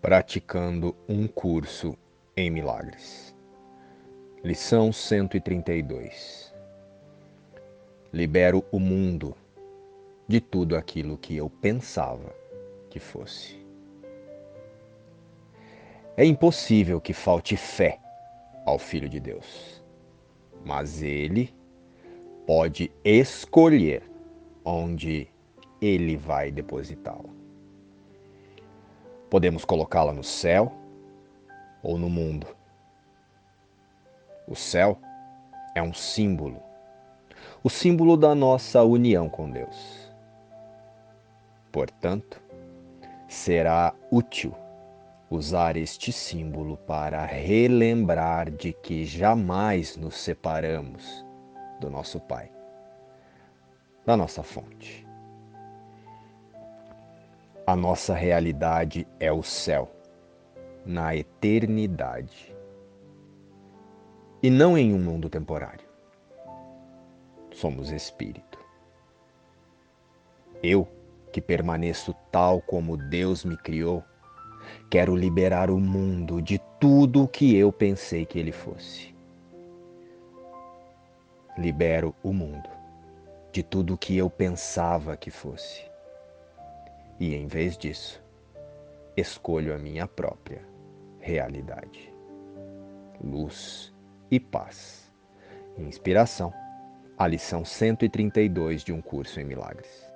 praticando um curso em milagres. Lição 132 Libero o mundo de tudo aquilo que eu pensava que fosse. É impossível que falte fé ao Filho de Deus, mas ele pode escolher onde ele vai depositá-la. Podemos colocá-la no céu ou no mundo. O céu é um símbolo, o símbolo da nossa união com Deus. Portanto, será útil usar este símbolo para relembrar de que jamais nos separamos do nosso Pai, da nossa fonte. A nossa realidade é o céu, na eternidade. E não em um mundo temporário. Somos espírito. Eu, que permaneço tal como Deus me criou, quero liberar o mundo de tudo o que eu pensei que ele fosse. Libero o mundo de tudo o que eu pensava que fosse e, em vez disso, escolho a minha própria realidade. Luz e paz. Inspiração. A lição 132 de um curso em milagres.